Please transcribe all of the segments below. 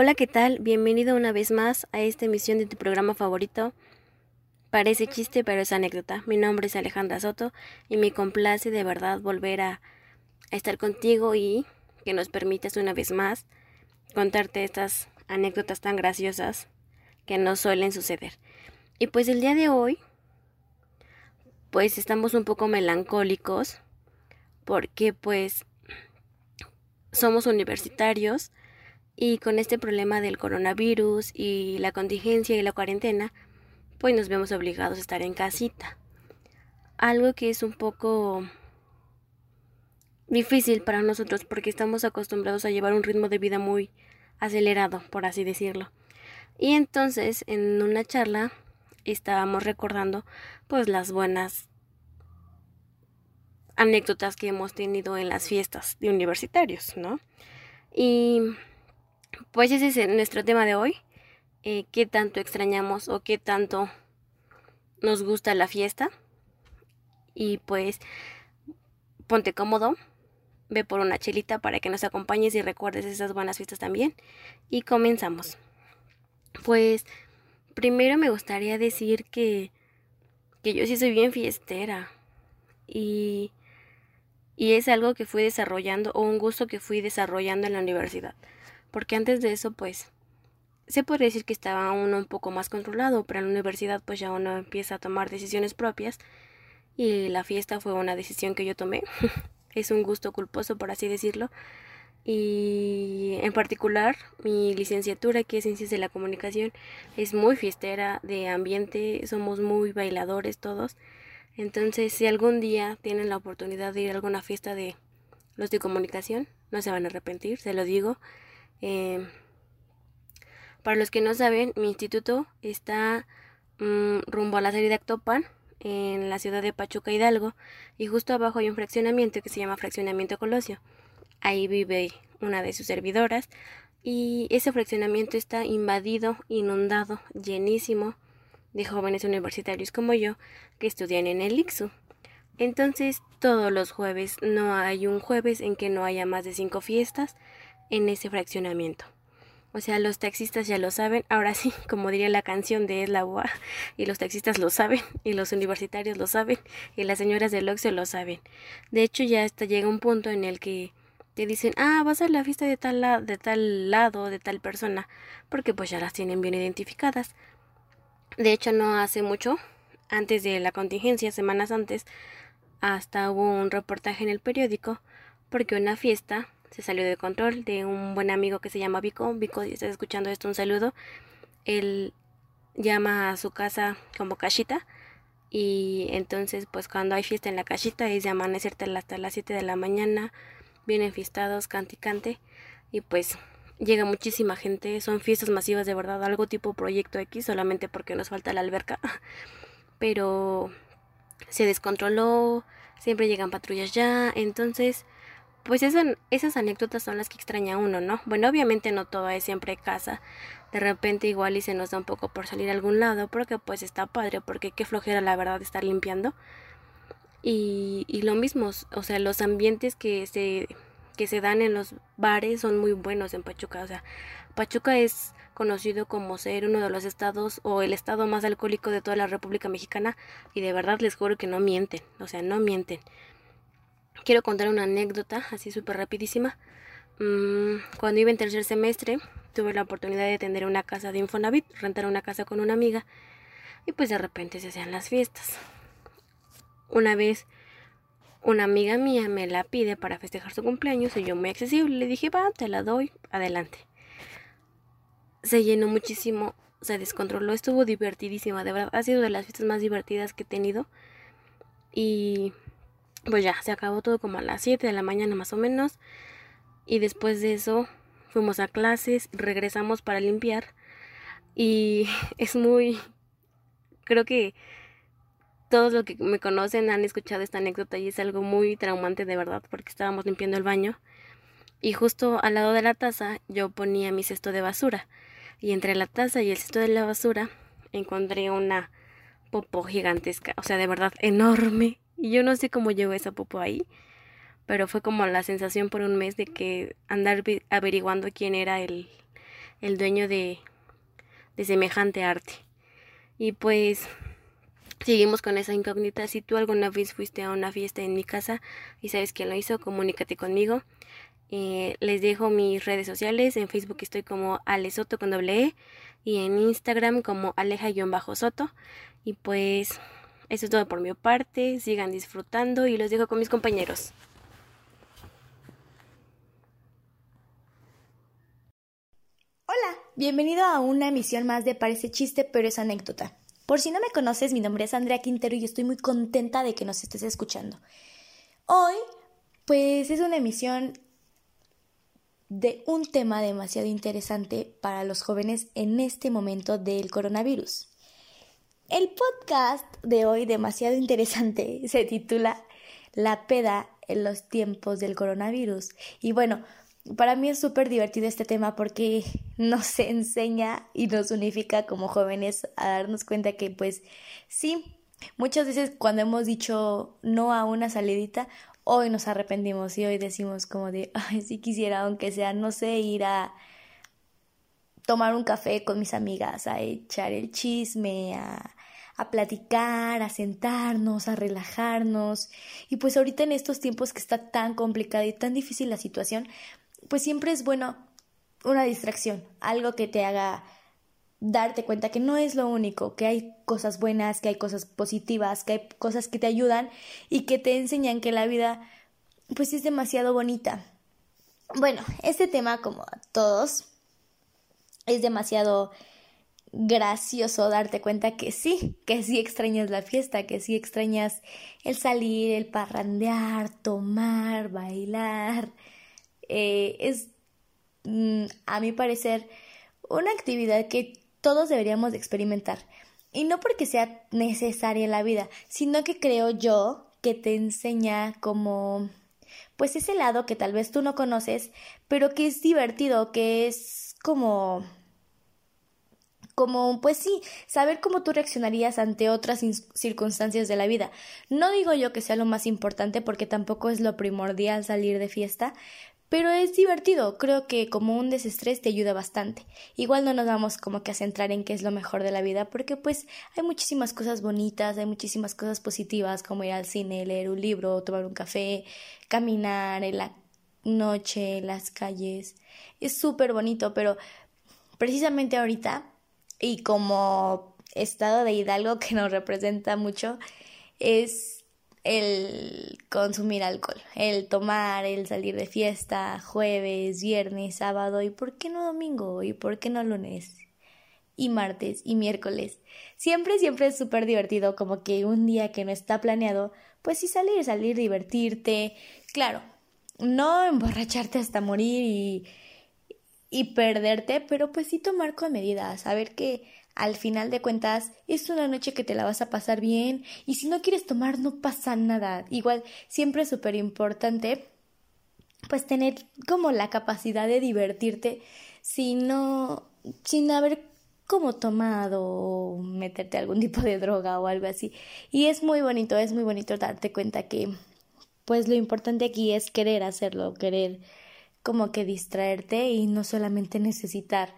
Hola, ¿qué tal? Bienvenido una vez más a esta emisión de tu programa favorito. Parece chiste, pero es anécdota. Mi nombre es Alejandra Soto y me complace de verdad volver a, estar contigo y que nos permitas una vez más contarte estas anécdotas tan graciosas que no suelen suceder. Y pues el día de hoy, pues estamos un poco melancólicos porque pues somos universitarios y con este problema del coronavirus y la contingencia y la cuarentena, pues nos vemos obligados a estar en casita. Algo que es un poco difícil para nosotros porque estamos acostumbrados a llevar un ritmo de vida muy acelerado, por así decirlo. Y entonces, en una charla, estábamos recordando pues las buenas anécdotas que hemos tenido en las fiestas de universitarios, ¿no? Y pues ese es nuestro tema de hoy. Eh, ¿Qué tanto extrañamos o qué tanto nos gusta la fiesta? Y pues ponte cómodo, ve por una chelita para que nos acompañes y recuerdes esas buenas fiestas también. Y comenzamos. Pues primero me gustaría decir que, que yo sí soy bien fiestera. Y y es algo que fui desarrollando o un gusto que fui desarrollando en la universidad. Porque antes de eso, pues, se podría decir que estaba uno un poco más controlado, pero en la universidad pues ya uno empieza a tomar decisiones propias y la fiesta fue una decisión que yo tomé. es un gusto culposo, por así decirlo. Y en particular, mi licenciatura, que es Ciencias de la Comunicación, es muy fiestera de ambiente, somos muy bailadores todos. Entonces, si algún día tienen la oportunidad de ir a alguna fiesta de los de comunicación, no se van a arrepentir, se lo digo. Eh, para los que no saben, mi instituto está mm, rumbo a la salida Actopan, en la ciudad de Pachuca Hidalgo, y justo abajo hay un fraccionamiento que se llama Fraccionamiento Colosio. Ahí vive una de sus servidoras, y ese fraccionamiento está invadido, inundado, llenísimo de jóvenes universitarios como yo que estudian en el IXU. Entonces, todos los jueves, no hay un jueves en que no haya más de cinco fiestas en ese fraccionamiento. O sea, los taxistas ya lo saben, ahora sí, como diría la canción de Es la UA, y los taxistas lo saben, y los universitarios lo saben, y las señoras del Oxxo lo saben. De hecho, ya hasta llega un punto en el que te dicen, ah, vas a la fiesta de tal, de tal lado, de tal persona, porque pues ya las tienen bien identificadas. De hecho, no hace mucho, antes de la contingencia, semanas antes, hasta hubo un reportaje en el periódico porque una fiesta se salió de control de un buen amigo que se llama Vico. Vico, si estás escuchando esto, un saludo. Él llama a su casa como cachita y entonces pues cuando hay fiesta en la cachita es de amanecer hasta las 7 de la mañana, vienen fiestados, canticante y pues llega muchísima gente, son fiestas masivas de verdad, algo tipo Proyecto X, solamente porque nos falta la alberca, pero se descontroló, siempre llegan patrullas ya, entonces, pues esas anécdotas son las que extraña uno, ¿no? Bueno, obviamente no todo es siempre casa, de repente igual y se nos da un poco por salir a algún lado, porque pues está padre, porque qué flojera la verdad estar limpiando. Y, lo mismo, o sea, los ambientes que se que se dan en los bares son muy buenos en Pachuca. O sea, Pachuca es conocido como ser uno de los estados o el estado más alcohólico de toda la República Mexicana y de verdad les juro que no mienten, o sea, no mienten. Quiero contar una anécdota así súper rapidísima. Mm, cuando iba en tercer semestre tuve la oportunidad de tener una casa de Infonavit, rentar una casa con una amiga y pues de repente se hacían las fiestas. Una vez una amiga mía me la pide para festejar su cumpleaños y yo muy accesible le dije, va, te la doy, adelante. Se llenó muchísimo, se descontroló, estuvo divertidísima, de verdad, ha sido de las fiestas más divertidas que he tenido. Y pues ya, se acabó todo como a las 7 de la mañana más o menos. Y después de eso fuimos a clases, regresamos para limpiar. Y es muy, creo que todos los que me conocen han escuchado esta anécdota y es algo muy traumante de verdad porque estábamos limpiando el baño y justo al lado de la taza yo ponía mi cesto de basura y entre la taza y el cesto de la basura encontré una popó gigantesca, o sea, de verdad enorme y yo no sé cómo llegó esa popó ahí, pero fue como la sensación por un mes de que andar averiguando quién era el el dueño de, de semejante arte. Y pues seguimos con esa incógnita. Si tú alguna vez fuiste a una fiesta en mi casa y sabes quién lo hizo, comunícate conmigo. Eh, les dejo mis redes sociales. En Facebook estoy como Alesoto con doble E y en Instagram como Aleja-Soto. Y pues eso es todo por mi parte. Sigan disfrutando y los dejo con mis compañeros. Hola, bienvenido a una emisión más de Parece chiste, pero es anécdota. Por si no me conoces, mi nombre es Andrea Quintero y estoy muy contenta de que nos estés escuchando. Hoy, pues es una emisión de un tema demasiado interesante para los jóvenes en este momento del coronavirus. El podcast de hoy, demasiado interesante, se titula La peda en los tiempos del coronavirus. Y bueno, para mí es súper divertido este tema porque nos enseña y nos unifica como jóvenes a darnos cuenta que pues sí, muchas veces cuando hemos dicho no a una salidita, hoy nos arrepentimos y hoy decimos como de, ay, sí quisiera, aunque sea, no sé, ir a tomar un café con mis amigas, a echar el chisme, a, a platicar, a sentarnos, a relajarnos. Y pues ahorita en estos tiempos que está tan complicada y tan difícil la situación, pues siempre es bueno una distracción, algo que te haga darte cuenta que no es lo único, que hay cosas buenas, que hay cosas positivas, que hay cosas que te ayudan y que te enseñan que la vida pues es demasiado bonita. Bueno, este tema como a todos es demasiado gracioso darte cuenta que sí, que sí extrañas la fiesta, que sí extrañas el salir, el parrandear, tomar, bailar. Eh, es, mm, a mi parecer, una actividad que todos deberíamos experimentar. Y no porque sea necesaria en la vida, sino que creo yo que te enseña como pues ese lado que tal vez tú no conoces, pero que es divertido, que es como como, pues sí, saber cómo tú reaccionarías ante otras circunstancias de la vida. No digo yo que sea lo más importante porque tampoco es lo primordial salir de fiesta, pero es divertido, creo que como un desestrés te ayuda bastante. Igual no nos vamos como que a centrar en qué es lo mejor de la vida, porque pues hay muchísimas cosas bonitas, hay muchísimas cosas positivas, como ir al cine, leer un libro, tomar un café, caminar en la noche, en las calles. Es súper bonito, pero precisamente ahorita, y como estado de Hidalgo que nos representa mucho, es el consumir alcohol, el tomar, el salir de fiesta, jueves, viernes, sábado y por qué no domingo y por qué no lunes y martes y miércoles. Siempre, siempre es súper divertido como que un día que no está planeado, pues sí salir, salir, divertirte. Claro, no emborracharte hasta morir y, y perderte, pero pues sí tomar con medidas, saber que al final de cuentas es una noche que te la vas a pasar bien y si no quieres tomar no pasa nada. Igual siempre es súper importante pues tener como la capacidad de divertirte sin no sin haber como tomado o meterte algún tipo de droga o algo así. Y es muy bonito, es muy bonito darte cuenta que pues lo importante aquí es querer hacerlo, querer como que distraerte y no solamente necesitar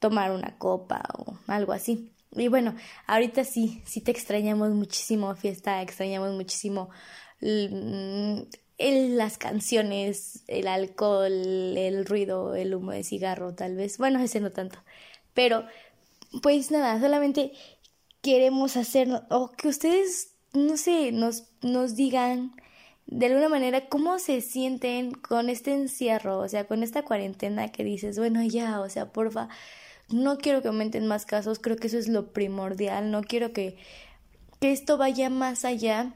tomar una copa o algo así. Y bueno, ahorita sí, sí te extrañamos muchísimo fiesta, extrañamos muchísimo mm, las canciones, el alcohol, el ruido, el humo de cigarro, tal vez. Bueno, ese no tanto. Pero, pues nada, solamente queremos hacer, o que ustedes, no sé, nos, nos digan de alguna manera cómo se sienten con este encierro, o sea, con esta cuarentena que dices, bueno, ya, o sea, porfa, no quiero que aumenten más casos, creo que eso es lo primordial, no quiero que, que esto vaya más allá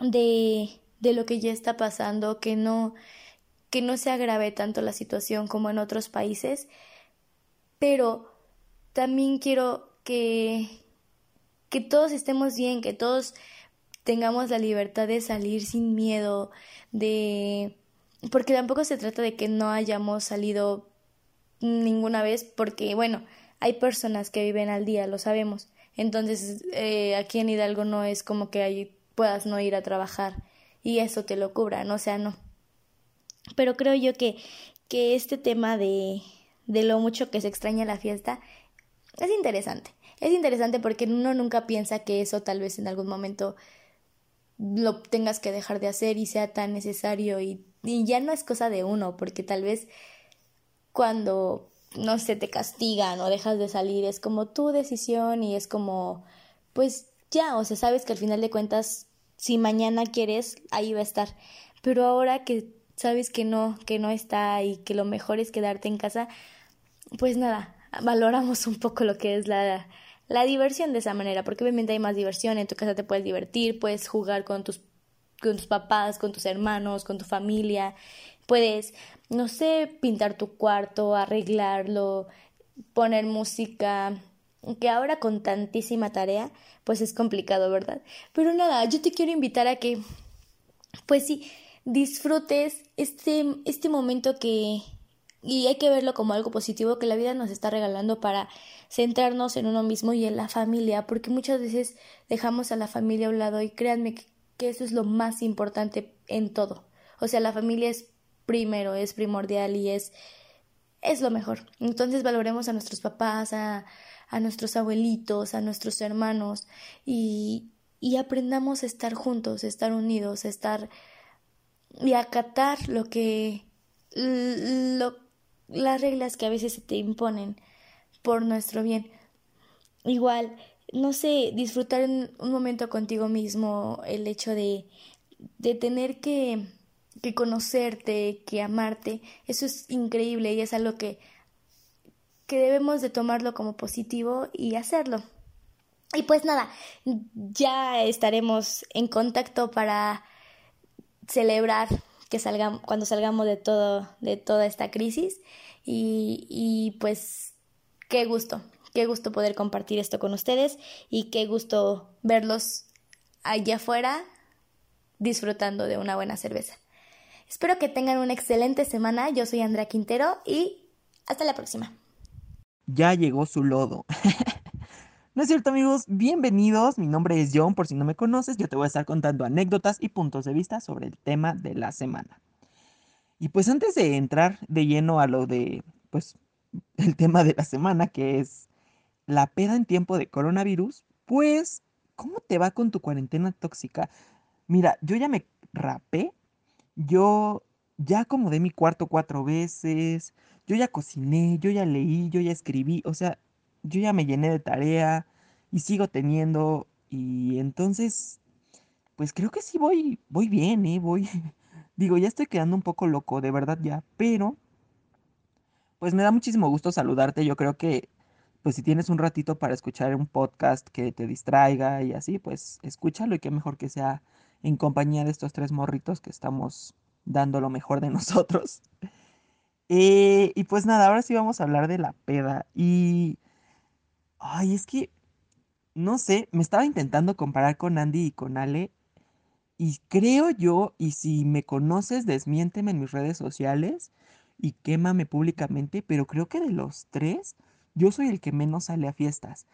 de, de lo que ya está pasando, que no, que no se agrave tanto la situación como en otros países, pero también quiero que, que todos estemos bien, que todos tengamos la libertad de salir sin miedo, de porque tampoco se trata de que no hayamos salido ninguna vez porque, bueno, hay personas que viven al día, lo sabemos. Entonces, eh, aquí en Hidalgo no es como que ahí puedas no ir a trabajar y eso te lo cubra, ¿no? O sea, no. Pero creo yo que, que este tema de, de lo mucho que se extraña la fiesta, es interesante. Es interesante porque uno nunca piensa que eso tal vez en algún momento lo tengas que dejar de hacer y sea tan necesario y, ya no es cosa de uno, porque tal vez cuando no sé, te castigan o dejas de salir, es como tu decisión y es como, pues ya, o sea, sabes que al final de cuentas, si mañana quieres, ahí va a estar. Pero ahora que sabes que no, que no está y que lo mejor es quedarte en casa, pues nada, valoramos un poco lo que es la, la diversión de esa manera, porque obviamente hay más diversión, en tu casa te puedes divertir, puedes jugar con tus, con tus papás, con tus hermanos, con tu familia, puedes, no sé, pintar tu cuarto, arreglarlo, poner música, que ahora con tantísima tarea, pues es complicado, ¿verdad? Pero nada, yo te quiero invitar a que, pues sí, disfrutes este, este momento que, y hay que verlo como algo positivo que la vida nos está regalando para centrarnos en uno mismo y en la familia, porque muchas veces dejamos a la familia a un lado y créanme que, eso es lo más importante en todo. O sea, la familia es primero, es primordial y es, es lo mejor. Entonces valoremos a nuestros papás, a, a nuestros abuelitos, a nuestros hermanos y, y aprendamos a estar juntos, a estar unidos, a estar y acatar lo que lo, las reglas que a veces se te imponen por nuestro bien. Igual, no sé, disfrutar un momento contigo mismo, el hecho de, de tener que, que conocerte, que amarte, eso es increíble y es algo que que debemos de tomarlo como positivo y hacerlo. Y pues nada, ya estaremos en contacto para celebrar que salgamos, cuando salgamos de todo, de toda esta crisis. Y, y pues qué gusto, qué gusto poder compartir esto con ustedes y qué gusto verlos allá afuera disfrutando de una buena cerveza. Espero que tengan una excelente semana. Yo soy Andrea Quintero y hasta la próxima ya llegó su lodo. no es cierto amigos, bienvenidos, mi nombre es John, por si no me conoces, yo te voy a estar contando anécdotas y puntos de vista sobre el tema de la semana. Y pues antes de entrar de lleno a lo de, pues, el tema de la semana, que es la peda en tiempo de coronavirus, pues, ¿cómo te va con tu cuarentena tóxica? Mira, yo ya me rapé, yo ya acomodé mi cuarto cuatro veces, yo ya cociné, yo ya leí, yo ya escribí, o sea, yo ya me llené de tarea y sigo teniendo y entonces, pues creo que sí voy, voy bien, ¿eh? Voy, digo, ya estoy quedando un poco loco, de verdad ya, pero, pues me da muchísimo gusto saludarte, yo creo que, pues si tienes un ratito para escuchar un podcast que te distraiga y así, pues escúchalo y qué mejor que sea en compañía de estos tres morritos que estamos dando lo mejor de nosotros. Eh, y pues nada, ahora sí vamos a hablar de la peda. Y... Ay, es que... No sé, me estaba intentando comparar con Andy y con Ale. Y creo yo, y si me conoces, desmiénteme en mis redes sociales y quémame públicamente, pero creo que de los tres, yo soy el que menos sale a fiestas.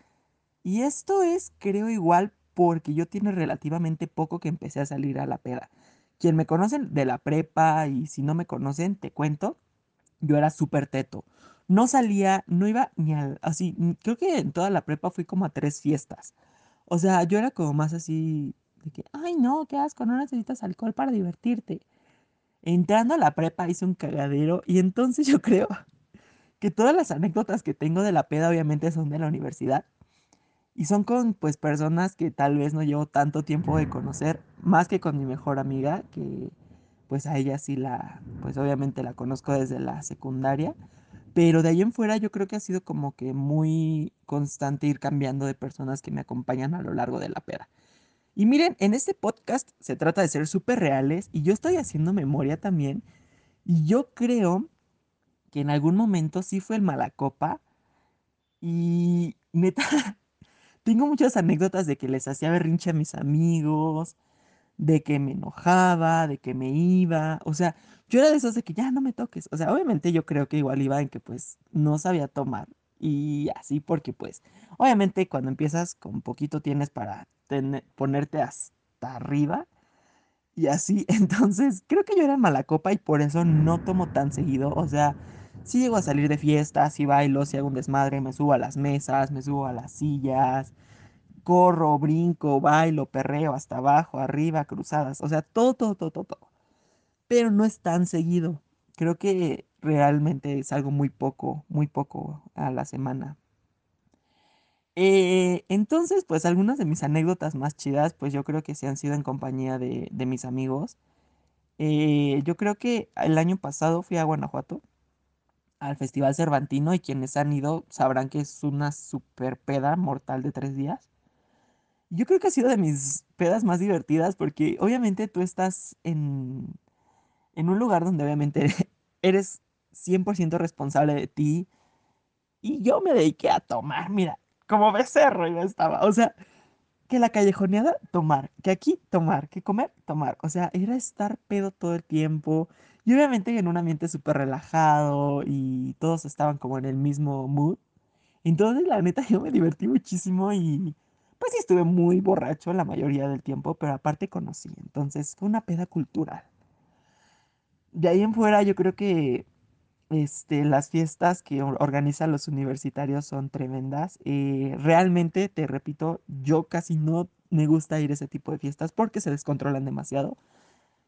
Y esto es, creo, igual porque yo tiene relativamente poco que empecé a salir a la peda. Quien me conocen de la prepa y si no me conocen, te cuento yo era súper teto. No salía, no iba ni al, así, creo que en toda la prepa fui como a tres fiestas. O sea, yo era como más así, de que, ay no, qué asco, no necesitas alcohol para divertirte. Entrando a la prepa hice un cagadero y entonces yo creo que todas las anécdotas que tengo de la peda obviamente son de la universidad. Y son con pues personas que tal vez no llevo tanto tiempo de conocer, más que con mi mejor amiga, que pues a ella sí la, pues obviamente la conozco desde la secundaria, pero de ahí en fuera yo creo que ha sido como que muy constante ir cambiando de personas que me acompañan a lo largo de la peda. Y miren, en este podcast se trata de ser súper reales y yo estoy haciendo memoria también y yo creo que en algún momento sí fue el Malacopa y neta, tengo muchas anécdotas de que les hacía berrinche a mis amigos, de que me enojaba, de que me iba, o sea, yo era de esos de que ya no me toques, o sea, obviamente yo creo que igual iba en que pues no sabía tomar y así porque pues obviamente cuando empiezas con poquito tienes para ponerte hasta arriba y así, entonces creo que yo era mala copa y por eso no tomo tan seguido, o sea, Si llego a salir de fiesta, si bailo, si hago un desmadre, me subo a las mesas, me subo a las sillas, corro, brinco, bailo, perreo, hasta abajo, arriba, cruzadas, o sea, todo, todo, todo, todo, todo. Pero no es tan seguido. Creo que realmente es algo muy poco, muy poco a la semana. Eh, entonces, pues algunas de mis anécdotas más chidas, pues yo creo que se han sido en compañía de, mis amigos. Eh, yo creo que el año pasado fui a Guanajuato al Festival Cervantino y quienes han ido sabrán que es una super peda mortal de tres días. Yo creo que ha sido de mis pedas más divertidas porque obviamente tú estás en, en un lugar donde obviamente eres 100% responsable de ti y yo me dediqué a tomar, mira, como becerro yo estaba, o sea, que la callejoneada, tomar, que aquí tomar, que comer, tomar, o sea, era estar pedo todo el tiempo y obviamente en un ambiente súper relajado y todos estaban como en el mismo mood. Entonces, la neta, yo me divertí muchísimo y pues sí estuve muy borracho la mayoría del tiempo, pero aparte conocí. Entonces, fue una peda cultural. De ahí en fuera, yo creo que este, las fiestas que organizan los universitarios son tremendas. Eh, realmente, te repito, yo casi no me gusta ir a ese tipo de fiestas porque se descontrolan demasiado.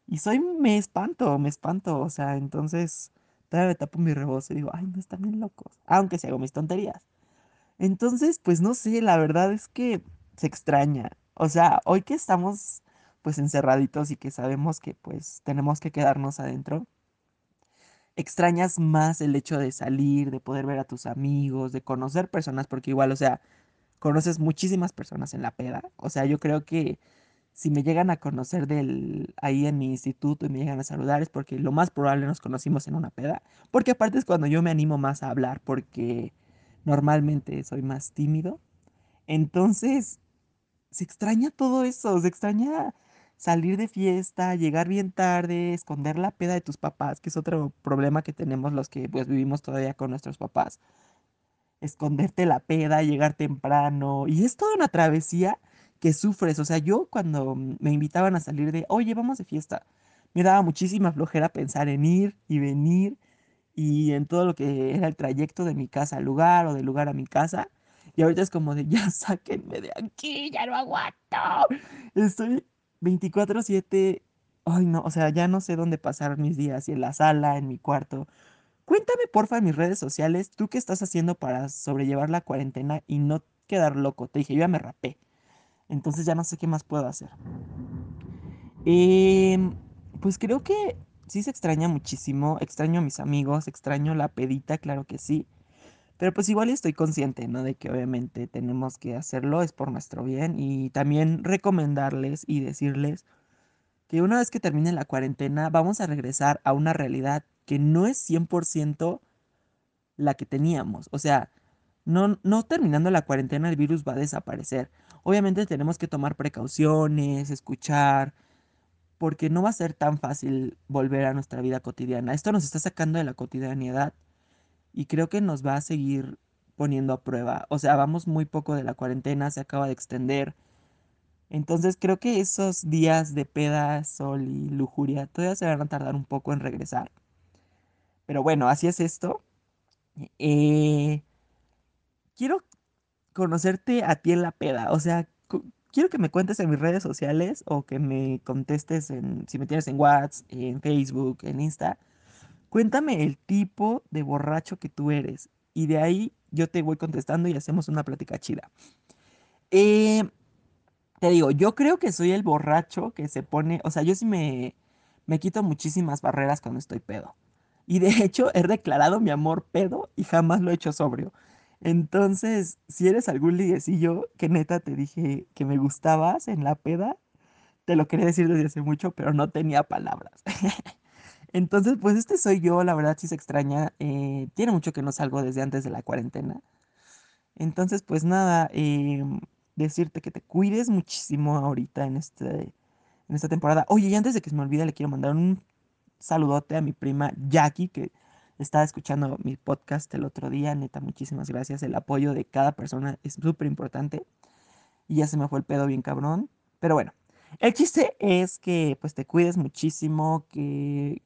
Y soy, me espanto, me espanto. O sea, entonces todavía me tapo mi rebozo y digo, ay, no están bien locos. Aunque se hago mis tonterías. Entonces, pues no sé, la verdad es que se extraña. O sea, hoy que estamos pues encerraditos y que sabemos que pues tenemos que quedarnos adentro, extrañas más el hecho de salir, de poder ver a tus amigos, de conocer personas, porque igual, o sea, conoces muchísimas personas en la peda. O sea, yo creo que si me llegan a conocer del, ahí en mi instituto y me llegan a saludar es porque lo más probable nos conocimos en una peda. Porque aparte es cuando yo me animo más a hablar porque normalmente soy más tímido. Entonces, se extraña todo eso, se extraña salir de fiesta, llegar bien tarde, esconder la peda de tus papás, que es otro problema que tenemos los que pues vivimos todavía con nuestros papás. Esconderte la peda, llegar temprano, y es toda una travesía que sufres. O sea, yo cuando me invitaban a salir de, oye, vamos de fiesta, me daba muchísima flojera pensar en ir y venir y en todo lo que era el trayecto de mi casa al lugar o del lugar a mi casa. Y ahorita es como de, ya sáquenme de aquí, ya no aguanto. Estoy 24/7, ay no, o sea, ya no sé dónde pasar mis días, si en la sala, en mi cuarto. Cuéntame porfa en mis redes sociales, tú qué estás haciendo para sobrellevar la cuarentena y no quedar loco. Te dije, yo ya me rapé. Entonces ya no sé qué más puedo hacer. Em, pues creo que sí se extraña muchísimo. Extraño a mis amigos, extraño la pedita, claro que sí. Pero pues igual estoy consciente, ¿no? De que obviamente tenemos que hacerlo, es por nuestro bien. Y también recomendarles y decirles que una vez que termine la cuarentena vamos a regresar a una realidad que no es 100% la que teníamos. O sea, no, no terminando la cuarentena el virus va a desaparecer. Obviamente tenemos que tomar precauciones, escuchar, porque no va a ser tan fácil volver a nuestra vida cotidiana. Esto nos está sacando de la cotidianidad y creo que nos va a seguir poniendo a prueba. O sea, vamos muy poco de la cuarentena, se acaba de extender. Entonces creo que esos días de peda, sol y lujuria todavía se van a tardar un poco en regresar. Pero bueno, así es esto. Eh, quiero conocerte a ti en la peda. O sea, quiero que me cuentes en mis redes sociales o que me contestes en, si me tienes en WhatsApp, en Facebook, en Insta. Cuéntame el tipo de borracho que tú eres. Y de ahí yo te voy contestando y hacemos una plática chida. Eh, te digo, yo creo que soy el borracho que se pone, o sea, yo sí me, me quito muchísimas barreras cuando estoy pedo. Y de hecho he declarado mi amor pedo y jamás lo he hecho sobrio. Entonces, si eres algún liguecillo que neta te dije que me gustabas en la peda, te lo quería decir desde hace mucho, pero no tenía palabras. Entonces, pues este soy yo, la verdad sí se extraña. eh, tiene mucho que no salgo desde antes de la cuarentena. Entonces, pues nada, em, decirte que te cuides muchísimo ahorita en este, en esta temporada. Oye, y antes de que se me olvide, le quiero mandar un saludote a mi prima Jackie, que estaba escuchando mi podcast el otro día. Neta, muchísimas gracias. El apoyo de cada persona es súper importante. Y ya se me fue el pedo bien cabrón. Pero bueno, el chiste es que pues te cuides muchísimo, que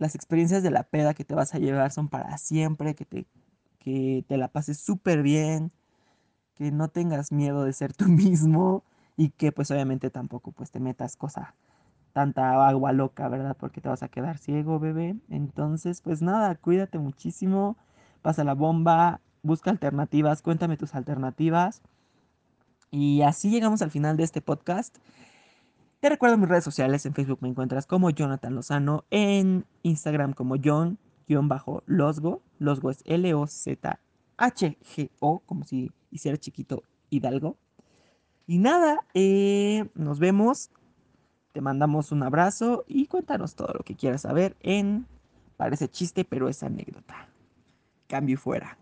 las experiencias de la peda que te vas a llevar son para siempre, que te, que te la pases súper bien, que no tengas miedo de ser tú mismo y que pues obviamente tampoco pues te metas cosa tanta agua loca, ¿verdad? Porque te vas a quedar ciego, bebé. Entonces, pues nada, cuídate muchísimo, pasa la bomba, busca alternativas, cuéntame tus alternativas. Y así llegamos al final de este podcast. Te recuerdo mis redes sociales, en Facebook me encuentras como Jonathan Lozano, en Instagram como John-Losgo, Losgo es L-O-Z-H-G-O, como si hiciera chiquito Hidalgo. Y nada, eh, nos vemos te mandamos un abrazo y cuéntanos todo lo que quieras saber en Parece chiste, pero es anécdota. Cambio fuera.